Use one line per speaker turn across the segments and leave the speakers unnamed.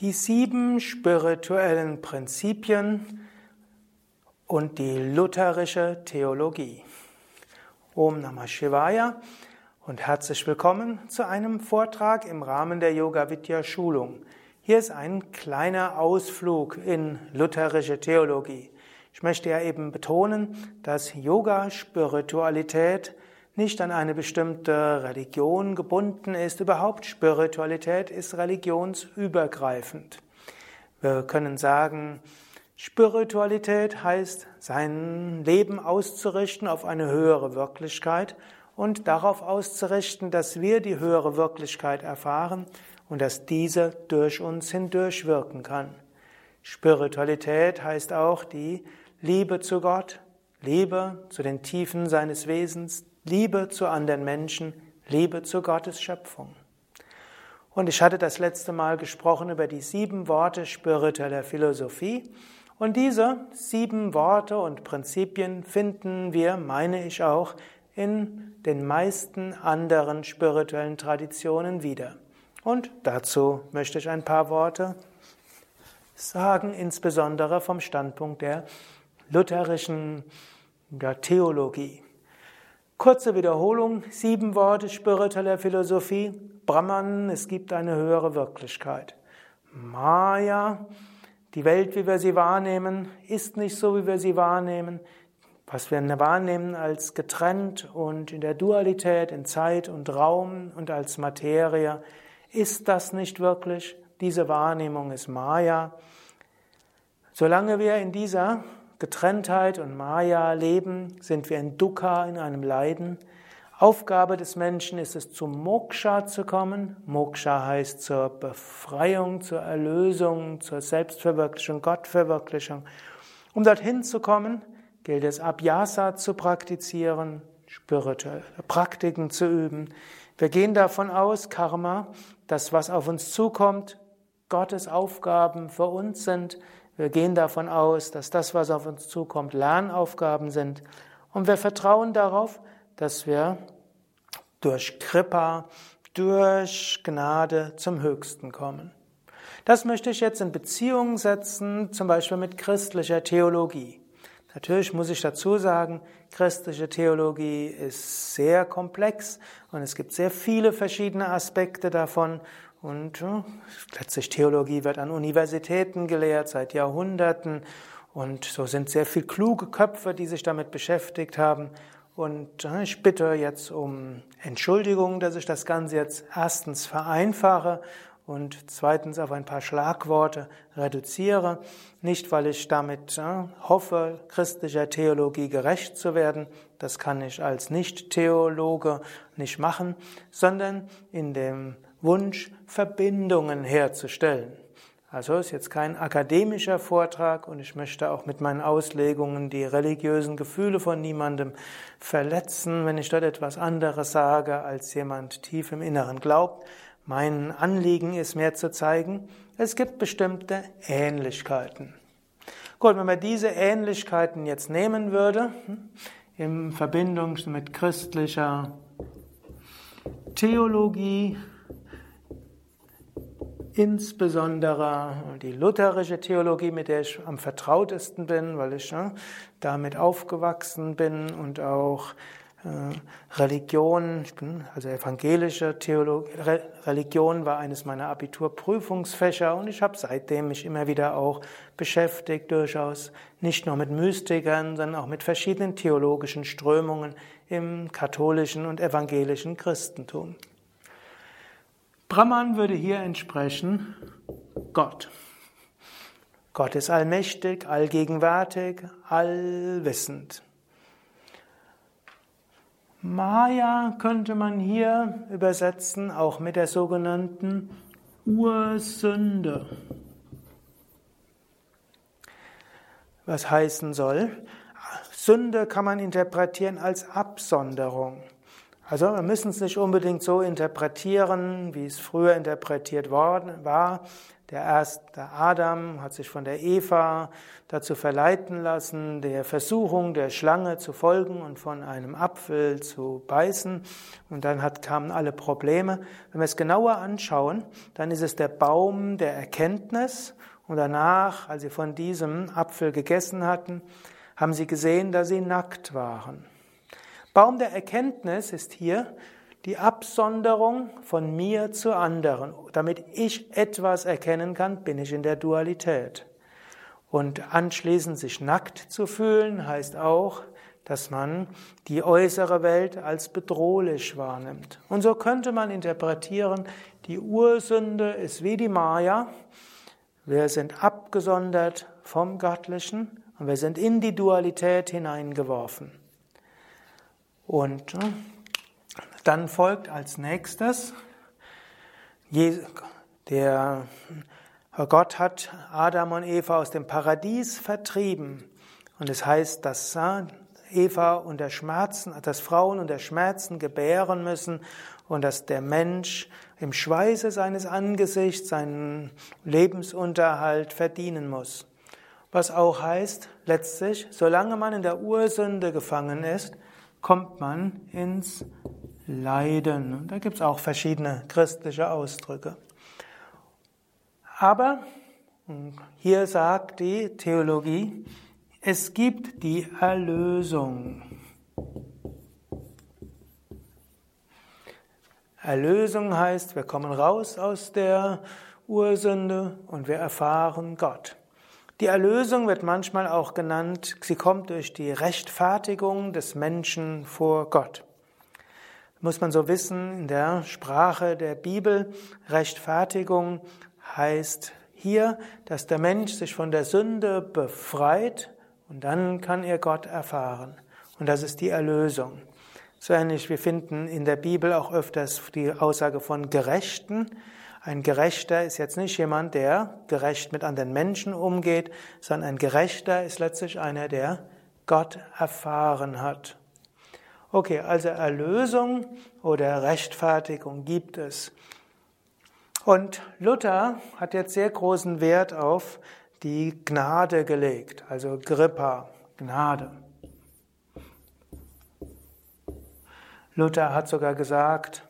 Die sieben spirituellen Prinzipien und die lutherische Theologie. Om Namah Shivaya und herzlich willkommen zu einem Vortrag im Rahmen der Yoga Vidya Schulung. Hier ist ein kleiner Ausflug in lutherische Theologie. Ich möchte ja eben betonen, dass Yoga Spiritualität nicht an eine bestimmte Religion gebunden ist. Überhaupt Spiritualität ist religionsübergreifend. Wir können sagen, Spiritualität heißt, sein Leben auszurichten auf eine höhere Wirklichkeit und darauf auszurichten, dass wir die höhere Wirklichkeit erfahren und dass diese durch uns hindurch wirken kann. Spiritualität heißt auch die Liebe zu Gott, Liebe zu den Tiefen seines Wesens, Liebe zu anderen Menschen, Liebe zu Gottes Schöpfung. Und ich hatte das letzte Mal gesprochen über die sieben Worte spiritueller Philosophie. Und diese sieben Worte und Prinzipien finden wir, meine ich auch, in den meisten anderen spirituellen Traditionen wieder. Und dazu möchte ich ein paar Worte sagen, insbesondere vom Standpunkt der lutherischen Theologie. Kurze Wiederholung, sieben Worte spiritueller Philosophie. Brahman, es gibt eine höhere Wirklichkeit. Maya, die Welt, wie wir sie wahrnehmen, ist nicht so, wie wir sie wahrnehmen. Was wir wahrnehmen als getrennt und in der Dualität, in Zeit und Raum und als Materie, ist das nicht wirklich. Diese Wahrnehmung ist Maya. Solange wir in dieser Getrenntheit und Maya leben, sind wir in Dukkha, in einem Leiden. Aufgabe des Menschen ist es, zum Moksha zu kommen. Moksha heißt zur Befreiung, zur Erlösung, zur Selbstverwirklichung, Gottverwirklichung. Um dorthin zu kommen, gilt es, Abhyasa zu praktizieren, spirituelle Praktiken zu üben. Wir gehen davon aus, Karma, dass was auf uns zukommt, Gottes Aufgaben für uns sind. Wir gehen davon aus, dass das, was auf uns zukommt, Lernaufgaben sind. Und wir vertrauen darauf, dass wir durch Kripa, durch Gnade zum Höchsten kommen. Das möchte ich jetzt in Beziehung setzen, zum Beispiel mit christlicher Theologie. Natürlich muss ich dazu sagen, christliche Theologie ist sehr komplex und es gibt sehr viele verschiedene Aspekte davon und letztlich Theologie wird an Universitäten gelehrt seit Jahrhunderten. Und so sind sehr viele kluge Köpfe, die sich damit beschäftigt haben. Und ich bitte jetzt um Entschuldigung, dass ich das Ganze jetzt erstens vereinfache und zweitens auf ein paar Schlagworte reduziere. Nicht, weil ich damit hoffe, christlicher Theologie gerecht zu werden, das kann ich als Nicht-Theologe nicht machen, sondern in dem Wunsch, Verbindungen herzustellen. Also ist jetzt kein akademischer Vortrag und ich möchte auch mit meinen Auslegungen die religiösen Gefühle von niemandem verletzen, wenn ich dort etwas anderes sage, als jemand tief im Inneren glaubt. Mein Anliegen ist mehr zu zeigen, es gibt bestimmte Ähnlichkeiten. Gut, wenn man diese Ähnlichkeiten jetzt nehmen würde, in Verbindung mit christlicher Theologie, insbesondere die lutherische Theologie, mit der ich am vertrautesten bin, weil ich ne, damit aufgewachsen bin und auch äh, Religion, also evangelische Theologie, Re Religion war eines meiner Abiturprüfungsfächer und ich habe seitdem mich immer wieder auch beschäftigt, durchaus nicht nur mit Mystikern, sondern auch mit verschiedenen theologischen Strömungen im katholischen und evangelischen Christentum. Brahman würde hier entsprechen Gott. Gott ist allmächtig, allgegenwärtig, allwissend. Maya könnte man hier übersetzen, auch mit der sogenannten Ursünde. Was heißen soll? Sünde kann man interpretieren als Absonderung. Also wir müssen es nicht unbedingt so interpretieren, wie es früher interpretiert worden war. Der erste Adam hat sich von der Eva dazu verleiten lassen, der Versuchung der Schlange zu folgen und von einem Apfel zu beißen. Und dann hat, kamen alle Probleme. Wenn wir es genauer anschauen, dann ist es der Baum der Erkenntnis. Und danach, als sie von diesem Apfel gegessen hatten, haben sie gesehen, dass sie nackt waren. Baum der Erkenntnis ist hier die Absonderung von mir zu anderen. Damit ich etwas erkennen kann, bin ich in der Dualität. Und anschließend sich nackt zu fühlen, heißt auch, dass man die äußere Welt als bedrohlich wahrnimmt. Und so könnte man interpretieren, die Ursünde ist wie die Maya. Wir sind abgesondert vom Göttlichen und wir sind in die Dualität hineingeworfen. Und dann folgt als nächstes, der Gott hat Adam und Eva aus dem Paradies vertrieben. Und es heißt, dass Eva unter Schmerzen, dass Frauen unter Schmerzen gebären müssen und dass der Mensch im Schweiße seines Angesichts seinen Lebensunterhalt verdienen muss. Was auch heißt, letztlich, solange man in der Ursünde gefangen ist, kommt man ins Leiden. Da gibt es auch verschiedene christliche Ausdrücke. Aber hier sagt die Theologie, es gibt die Erlösung. Erlösung heißt, wir kommen raus aus der Ursünde und wir erfahren Gott. Die Erlösung wird manchmal auch genannt, sie kommt durch die Rechtfertigung des Menschen vor Gott. Muss man so wissen, in der Sprache der Bibel, Rechtfertigung heißt hier, dass der Mensch sich von der Sünde befreit und dann kann er Gott erfahren. Und das ist die Erlösung. So ähnlich, wir finden in der Bibel auch öfters die Aussage von Gerechten. Ein Gerechter ist jetzt nicht jemand, der gerecht mit anderen Menschen umgeht, sondern ein Gerechter ist letztlich einer, der Gott erfahren hat. Okay, also Erlösung oder Rechtfertigung gibt es. Und Luther hat jetzt sehr großen Wert auf die Gnade gelegt, also Grippa, Gnade. Luther hat sogar gesagt,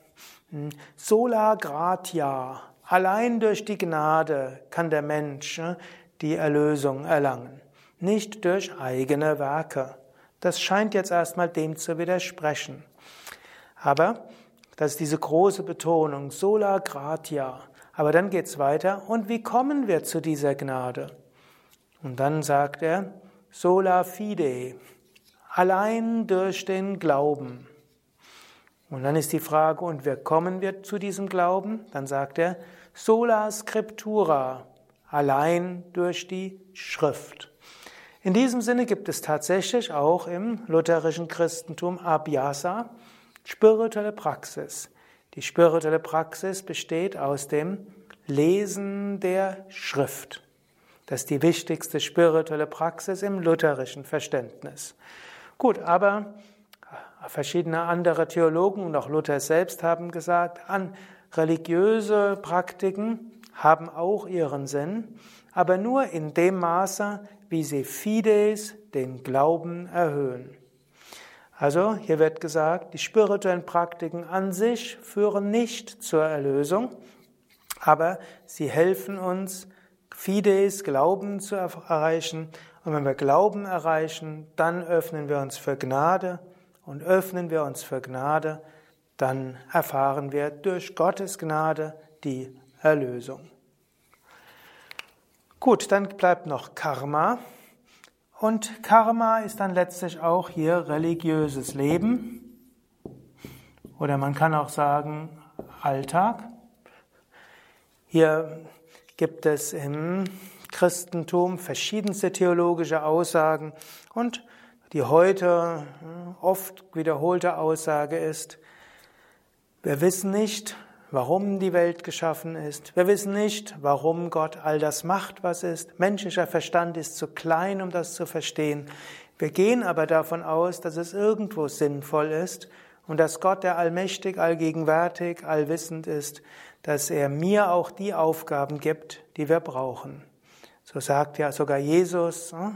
Sola gratia, allein durch die Gnade kann der Mensch ne, die Erlösung erlangen, nicht durch eigene Werke. Das scheint jetzt erstmal dem zu widersprechen. Aber das ist diese große Betonung, sola gratia. Aber dann geht's weiter. Und wie kommen wir zu dieser Gnade? Und dann sagt er, sola fide, allein durch den Glauben. Und dann ist die Frage, und wie kommen wir zu diesem Glauben? Dann sagt er, sola scriptura, allein durch die Schrift. In diesem Sinne gibt es tatsächlich auch im lutherischen Christentum Abhyasa, spirituelle Praxis. Die spirituelle Praxis besteht aus dem Lesen der Schrift. Das ist die wichtigste spirituelle Praxis im lutherischen Verständnis. Gut, aber Verschiedene andere Theologen und auch Luther selbst haben gesagt, an religiöse Praktiken haben auch ihren Sinn, aber nur in dem Maße, wie sie Fides, den Glauben, erhöhen. Also hier wird gesagt, die spirituellen Praktiken an sich führen nicht zur Erlösung, aber sie helfen uns, Fides, Glauben zu erreichen. Und wenn wir Glauben erreichen, dann öffnen wir uns für Gnade und öffnen wir uns für Gnade, dann erfahren wir durch Gottes Gnade die Erlösung. Gut, dann bleibt noch Karma. Und Karma ist dann letztlich auch hier religiöses Leben. Oder man kann auch sagen Alltag. Hier gibt es im Christentum verschiedenste theologische Aussagen und die heute hm, oft wiederholte Aussage ist, wir wissen nicht, warum die Welt geschaffen ist. Wir wissen nicht, warum Gott all das macht, was ist. Menschlicher Verstand ist zu klein, um das zu verstehen. Wir gehen aber davon aus, dass es irgendwo sinnvoll ist und dass Gott, der allmächtig, allgegenwärtig, allwissend ist, dass er mir auch die Aufgaben gibt, die wir brauchen. So sagt ja sogar Jesus, äh,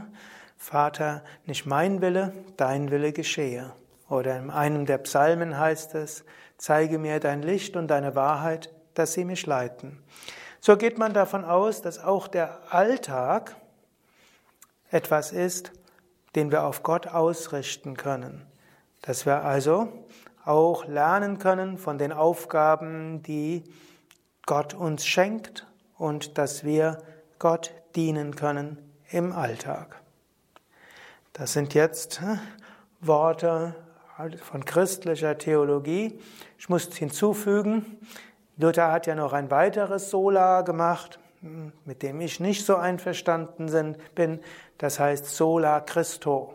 Vater, nicht mein Wille, dein Wille geschehe. Oder in einem der Psalmen heißt es, zeige mir dein Licht und deine Wahrheit, dass sie mich leiten. So geht man davon aus, dass auch der Alltag etwas ist, den wir auf Gott ausrichten können. Dass wir also auch lernen können von den Aufgaben, die Gott uns schenkt und dass wir Gott dienen können im Alltag. Das sind jetzt Worte von christlicher Theologie. Ich muss hinzufügen, Luther hat ja noch ein weiteres Sola gemacht, mit dem ich nicht so einverstanden bin. Das heißt Sola Christo.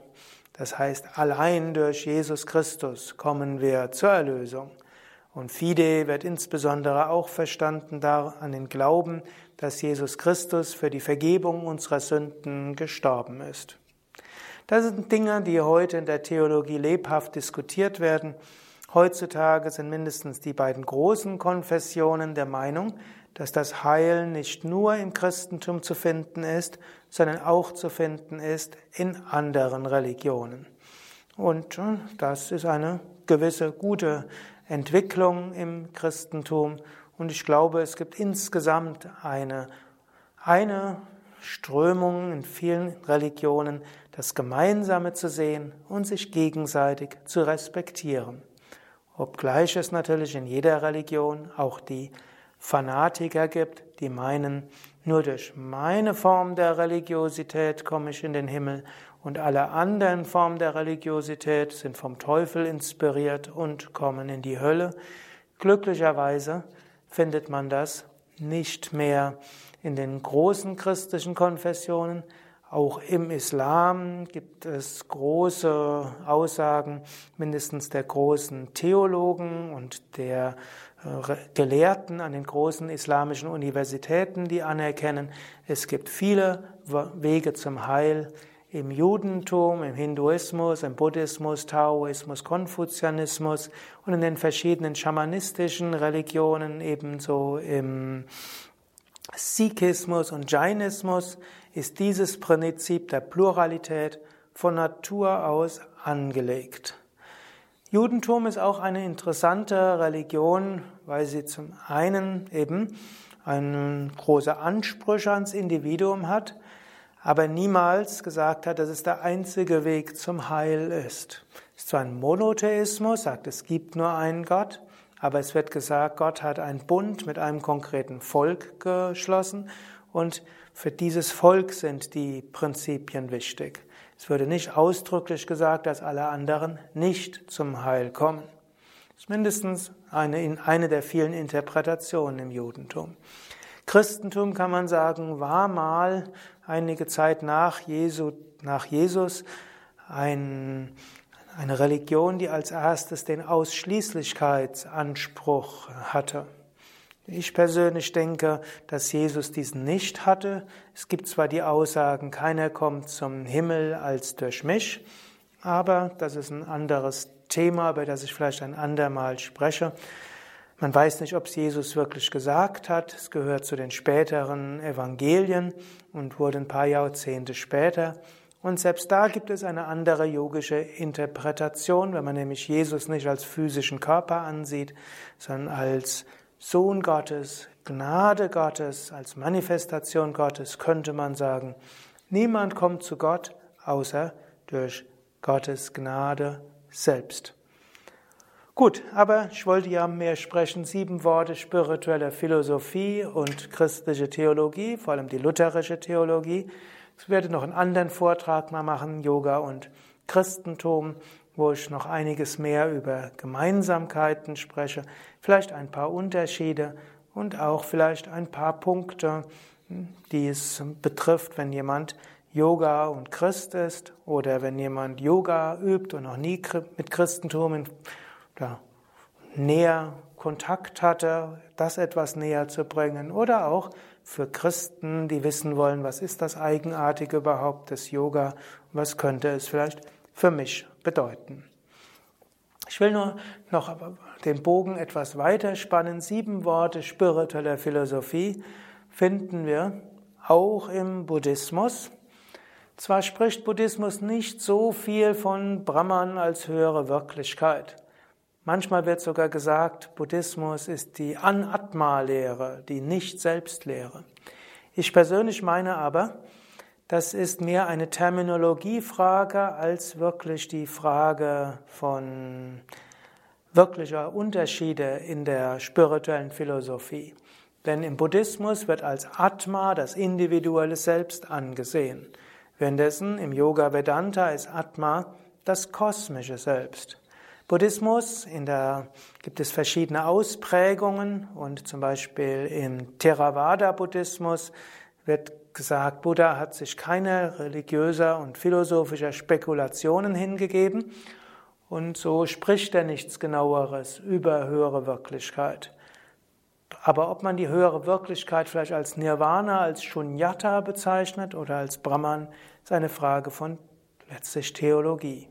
Das heißt, allein durch Jesus Christus kommen wir zur Erlösung. Und Fide wird insbesondere auch verstanden da an den Glauben, dass Jesus Christus für die Vergebung unserer Sünden gestorben ist. Das sind Dinge, die heute in der Theologie lebhaft diskutiert werden. Heutzutage sind mindestens die beiden großen Konfessionen der Meinung, dass das Heil nicht nur im Christentum zu finden ist, sondern auch zu finden ist in anderen Religionen. Und äh, das ist eine gewisse gute Entwicklung im Christentum. Und ich glaube, es gibt insgesamt eine, eine Strömung in vielen Religionen, das Gemeinsame zu sehen und sich gegenseitig zu respektieren. Obgleich es natürlich in jeder Religion auch die Fanatiker gibt, die meinen, nur durch meine Form der Religiosität komme ich in den Himmel und alle anderen Formen der Religiosität sind vom Teufel inspiriert und kommen in die Hölle. Glücklicherweise findet man das nicht mehr in den großen christlichen Konfessionen, auch im Islam gibt es große Aussagen, mindestens der großen Theologen und der äh, Gelehrten an den großen islamischen Universitäten, die anerkennen, es gibt viele Wege zum Heil im Judentum, im Hinduismus, im Buddhismus, Taoismus, Konfuzianismus und in den verschiedenen schamanistischen Religionen, ebenso im Sikhismus und Jainismus ist dieses Prinzip der Pluralität von Natur aus angelegt. Judentum ist auch eine interessante Religion, weil sie zum einen eben einen große Ansprüche ans Individuum hat, aber niemals gesagt hat, dass es der einzige Weg zum Heil ist. Es ist zwar ein Monotheismus, sagt, es gibt nur einen Gott, aber es wird gesagt, Gott hat einen Bund mit einem konkreten Volk geschlossen und für dieses Volk sind die Prinzipien wichtig. Es würde nicht ausdrücklich gesagt, dass alle anderen nicht zum Heil kommen. Das ist mindestens eine, eine der vielen Interpretationen im Judentum. Christentum kann man sagen, war mal einige Zeit nach, Jesu, nach Jesus ein eine Religion, die als erstes den Ausschließlichkeitsanspruch hatte. Ich persönlich denke, dass Jesus diesen nicht hatte. Es gibt zwar die Aussagen, keiner kommt zum Himmel als durch mich, aber das ist ein anderes Thema, über das ich vielleicht ein andermal spreche. Man weiß nicht, ob es Jesus wirklich gesagt hat. Es gehört zu den späteren Evangelien und wurde ein paar Jahrzehnte später. Und selbst da gibt es eine andere yogische Interpretation, wenn man nämlich Jesus nicht als physischen Körper ansieht, sondern als Sohn Gottes, Gnade Gottes, als Manifestation Gottes, könnte man sagen, niemand kommt zu Gott außer durch Gottes Gnade selbst. Gut, aber ich wollte ja mehr sprechen. Sieben Worte spiritueller Philosophie und christliche Theologie, vor allem die lutherische Theologie. Ich werde noch einen anderen Vortrag mal machen, Yoga und Christentum, wo ich noch einiges mehr über Gemeinsamkeiten spreche, vielleicht ein paar Unterschiede und auch vielleicht ein paar Punkte, die es betrifft, wenn jemand Yoga und Christ ist oder wenn jemand Yoga übt und noch nie mit Christentum in, oder näher Kontakt hatte, das etwas näher zu bringen oder auch für Christen, die wissen wollen, was ist das Eigenartige überhaupt des Yoga, was könnte es vielleicht für mich bedeuten. Ich will nur noch den Bogen etwas weiter spannen. Sieben Worte spiritueller Philosophie finden wir auch im Buddhismus. Zwar spricht Buddhismus nicht so viel von Brahman als höhere Wirklichkeit. Manchmal wird sogar gesagt, Buddhismus ist die Anatma-Lehre, die Nicht-Selbstlehre. Ich persönlich meine aber, das ist mehr eine Terminologiefrage als wirklich die Frage von wirklicher Unterschiede in der spirituellen Philosophie. Denn im Buddhismus wird als Atma das individuelle Selbst angesehen. Währenddessen im Yoga Vedanta ist Atma das kosmische Selbst. Buddhismus, in der gibt es verschiedene Ausprägungen und zum Beispiel im Theravada-Buddhismus wird gesagt, Buddha hat sich keine religiöser und philosophischer Spekulationen hingegeben und so spricht er nichts genaueres über höhere Wirklichkeit. Aber ob man die höhere Wirklichkeit vielleicht als Nirvana, als Shunyata bezeichnet oder als Brahman, ist eine Frage von letztlich Theologie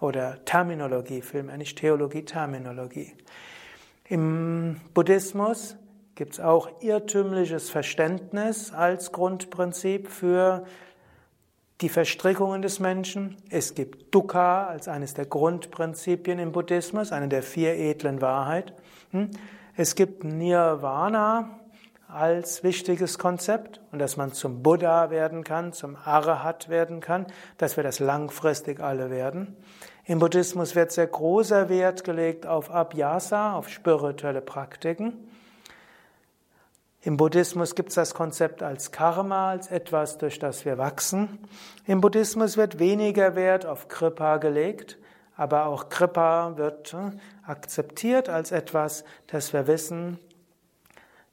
oder Terminologie, vielmehr nicht Theologie, Terminologie. Im Buddhismus gibt es auch irrtümliches Verständnis als Grundprinzip für die Verstrickungen des Menschen. Es gibt Dukkha als eines der Grundprinzipien im Buddhismus, eine der vier edlen Wahrheit. Hm? Es gibt Nirvana als wichtiges Konzept und dass man zum Buddha werden kann, zum Arahat werden kann, dass wir das langfristig alle werden. Im Buddhismus wird sehr großer Wert gelegt auf Abhyasa, auf spirituelle Praktiken. Im Buddhismus gibt es das Konzept als Karma, als etwas, durch das wir wachsen. Im Buddhismus wird weniger Wert auf Kripa gelegt, aber auch Kripa wird äh, akzeptiert als etwas, das wir wissen.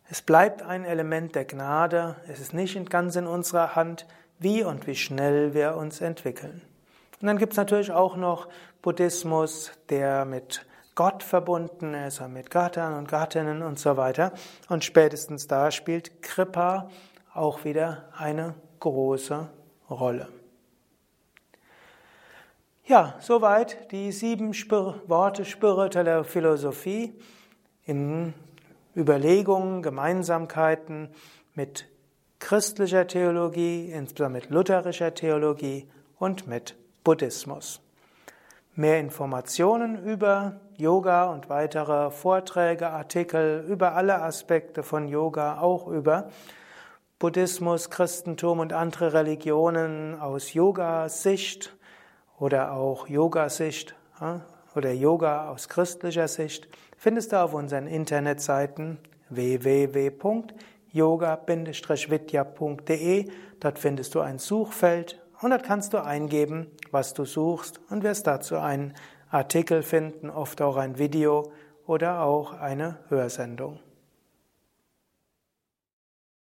Es bleibt ein Element der Gnade, es ist nicht ganz in unserer Hand, wie und wie schnell wir uns entwickeln. Und dann gibt es natürlich auch noch Buddhismus, der mit Gott verbunden ist, mit Gattern und Gattinnen und so weiter. Und spätestens da spielt Kripa auch wieder eine große Rolle. Ja, soweit die sieben Spir Worte spiritueller Philosophie in Überlegungen, Gemeinsamkeiten mit christlicher Theologie, insbesondere mit lutherischer Theologie und mit Buddhismus. Mehr Informationen über Yoga und weitere Vorträge, Artikel über alle Aspekte von Yoga, auch über Buddhismus, Christentum und andere Religionen aus Yoga-Sicht oder auch Yoga-Sicht oder Yoga aus christlicher Sicht, findest du auf unseren Internetseiten www.yoga-vidya.de. Dort findest du ein Suchfeld und dort kannst du eingeben, was du suchst und wirst dazu einen Artikel finden, oft auch ein Video oder auch eine Hörsendung.